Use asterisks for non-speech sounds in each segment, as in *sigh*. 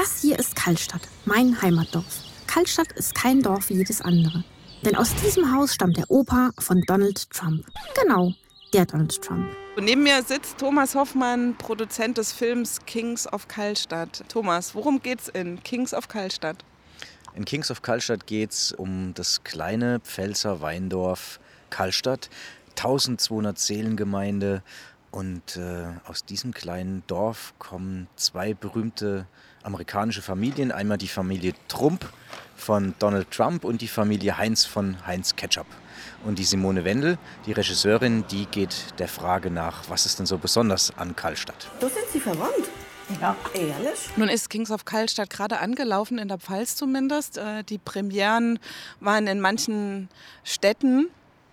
Das hier ist Kaltstadt, mein Heimatdorf. Kaltstadt ist kein Dorf wie jedes andere. Denn aus diesem Haus stammt der Opa von Donald Trump. Genau, der Donald Trump. Und neben mir sitzt Thomas Hoffmann, Produzent des Films Kings of Kaltstadt. Thomas, worum geht's in Kings of Kaltstadt? In Kings of Kaltstadt geht es um das kleine Pfälzer Weindorf Kaltstadt, 1200 Seelengemeinde. Und äh, aus diesem kleinen Dorf kommen zwei berühmte amerikanische Familien. Einmal die Familie Trump von Donald Trump und die Familie Heinz von Heinz Ketchup. Und die Simone Wendel, die Regisseurin, die geht der Frage nach, was ist denn so besonders an Kaltstadt? Du sind Sie verwandt? Ja. Ehrlich? Nun ist Kings of Kaltstadt gerade angelaufen, in der Pfalz zumindest. Äh, die Premieren waren in manchen Städten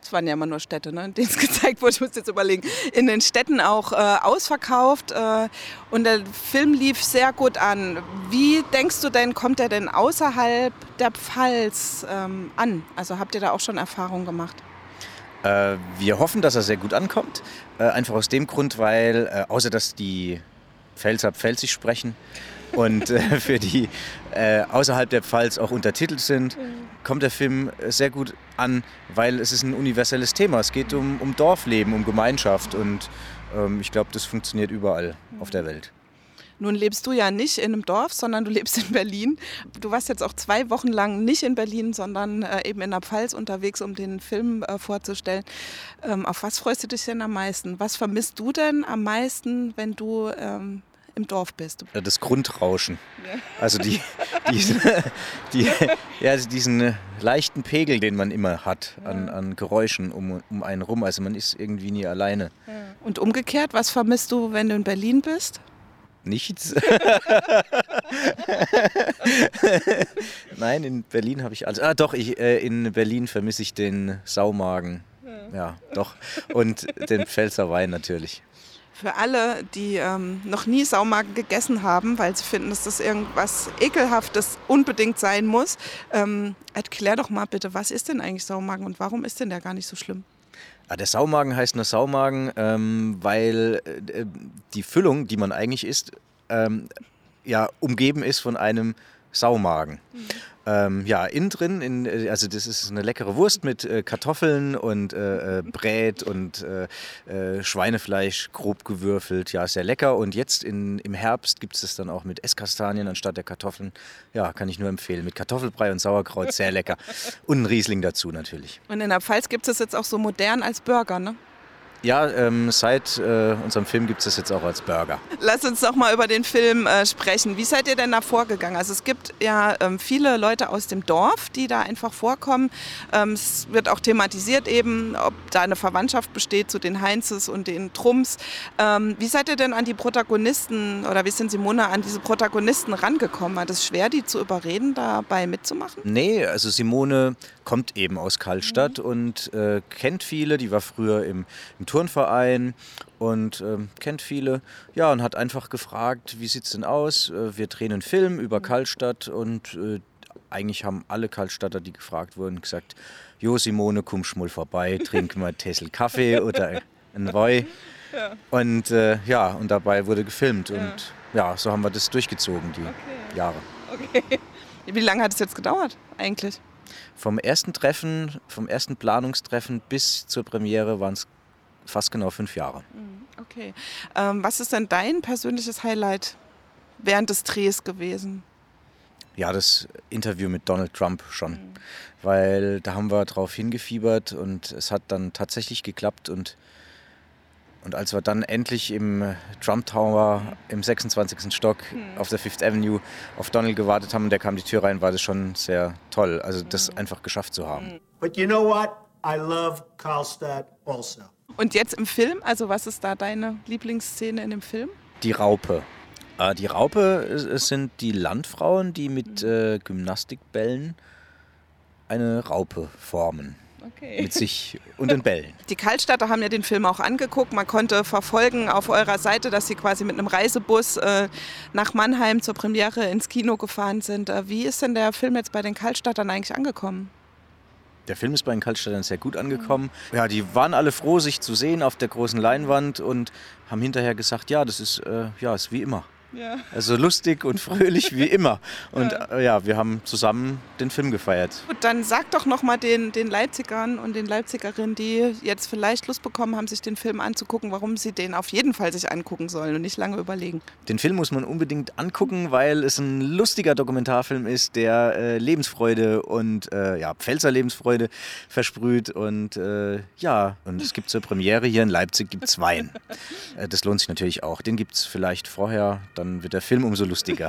es waren ja immer nur Städte, ne, in denen es *laughs* gezeigt wurde, ich muss jetzt überlegen, in den Städten auch äh, ausverkauft äh, und der Film lief sehr gut an. Wie denkst du denn, kommt er denn außerhalb der Pfalz ähm, an? Also habt ihr da auch schon Erfahrungen gemacht? Äh, wir hoffen, dass er sehr gut ankommt. Äh, einfach aus dem Grund, weil, äh, außer dass die Pfälzer Pfälzisch sprechen, und äh, für die äh, außerhalb der Pfalz auch untertitelt sind, kommt der Film sehr gut an, weil es ist ein universelles Thema. Es geht um, um Dorfleben, um Gemeinschaft und ähm, ich glaube, das funktioniert überall auf der Welt. Nun lebst du ja nicht in einem Dorf, sondern du lebst in Berlin. Du warst jetzt auch zwei Wochen lang nicht in Berlin, sondern äh, eben in der Pfalz unterwegs, um den Film äh, vorzustellen. Ähm, auf was freust du dich denn am meisten? Was vermisst du denn am meisten, wenn du ähm, im Dorf bist. Das Grundrauschen. Also die, *laughs* die, die, ja, diesen leichten Pegel, den man immer hat an, an Geräuschen um, um einen rum. Also man ist irgendwie nie alleine. Und umgekehrt, was vermisst du, wenn du in Berlin bist? Nichts. Nein, in Berlin habe ich alles. Ah, doch, ich, äh, in Berlin vermisse ich den Saumagen. Ja, doch. Und den Pfälzer Wein natürlich für alle, die ähm, noch nie Saumagen gegessen haben, weil sie finden, dass das irgendwas Ekelhaftes unbedingt sein muss, ähm, erklär doch mal bitte, was ist denn eigentlich Saumagen und warum ist denn der gar nicht so schlimm? Ja, der Saumagen heißt nur Saumagen, ähm, weil äh, die Füllung, die man eigentlich isst, ähm, ja umgeben ist von einem Saumagen. Mhm. Ähm, ja, innen drin, in, äh, also das ist eine leckere Wurst mit äh, Kartoffeln und äh, äh Brät und äh, äh, Schweinefleisch grob gewürfelt. Ja, sehr lecker. Und jetzt in, im Herbst gibt es das dann auch mit Esskastanien anstatt der Kartoffeln. Ja, kann ich nur empfehlen. Mit Kartoffelbrei und Sauerkraut, sehr lecker. Und ein Riesling dazu natürlich. Und in der Pfalz gibt es jetzt auch so modern als Burger, ne? Ja, ähm, seit äh, unserem Film gibt es das jetzt auch als Burger. Lass uns doch mal über den Film äh, sprechen. Wie seid ihr denn da vorgegangen? Also es gibt ja ähm, viele Leute aus dem Dorf, die da einfach vorkommen. Ähm, es wird auch thematisiert eben, ob da eine Verwandtschaft besteht zu den Heinzes und den Trumps. Ähm, wie seid ihr denn an die Protagonisten oder wie sind Simone an diese Protagonisten rangekommen? War das schwer, die zu überreden, dabei mitzumachen? Nee, also Simone kommt eben aus Karlstadt mhm. und äh, kennt viele. Die war früher im, im Turnverein und äh, kennt viele. Ja, und hat einfach gefragt, wie sieht es denn aus? Äh, wir drehen einen Film über mhm. Karlstadt und äh, eigentlich haben alle Karlstadter, die gefragt wurden, gesagt, Jo Simone, komm mal vorbei, trink mal Tessel Kaffee *laughs* oder ein Woi. Ja. Und äh, ja, und dabei wurde gefilmt. Ja. Und ja, so haben wir das durchgezogen, die okay. Jahre. Okay. *laughs* Wie lange hat es jetzt gedauert eigentlich? Vom ersten Treffen, vom ersten Planungstreffen bis zur Premiere waren es fast genau fünf Jahre. Mhm, okay. Ähm, was ist denn dein persönliches Highlight während des Drehs gewesen? Ja, das Interview mit Donald Trump schon. Mhm. Weil da haben wir drauf hingefiebert und es hat dann tatsächlich geklappt und und als wir dann endlich im Trump Tower im 26. Stock hm. auf der Fifth Avenue auf Donald gewartet haben und der kam die Tür rein, war das schon sehr toll, also das hm. einfach geschafft zu haben. Hm. But you know what? I love Karlstadt also. Und jetzt im Film, also was ist da deine Lieblingsszene in dem Film? Die Raupe. Äh, die Raupe es sind die Landfrauen, die mit hm. äh, Gymnastikbällen eine Raupe formen okay. mit sich und den Bällen. *laughs* Die Kaltstadter haben ja den Film auch angeguckt. Man konnte verfolgen auf eurer Seite, dass sie quasi mit einem Reisebus äh, nach Mannheim zur Premiere ins Kino gefahren sind. Äh, wie ist denn der Film jetzt bei den Kaltstadtern eigentlich angekommen? Der Film ist bei den Kaltstadtern sehr gut angekommen. Ja, die waren alle froh, sich zu sehen auf der großen Leinwand und haben hinterher gesagt, ja, das ist, äh, ja, ist wie immer. Ja. Also lustig und fröhlich wie immer. Und ja. Äh, ja. wir haben zusammen den Film gefeiert. Gut, dann sag doch nochmal den, den Leipzigern und den Leipzigerinnen, die jetzt vielleicht Lust bekommen haben, sich den Film anzugucken, warum sie den auf jeden Fall sich angucken sollen und nicht lange überlegen. Den Film muss man unbedingt angucken, weil es ein lustiger Dokumentarfilm ist, der äh, Lebensfreude und äh, ja, Pfälzer Lebensfreude versprüht. Und äh, ja, und es gibt zur Premiere hier in Leipzig gibt es Wein. Äh, das lohnt sich natürlich auch. Den gibt es vielleicht vorher, dann wird der Film umso lustiger.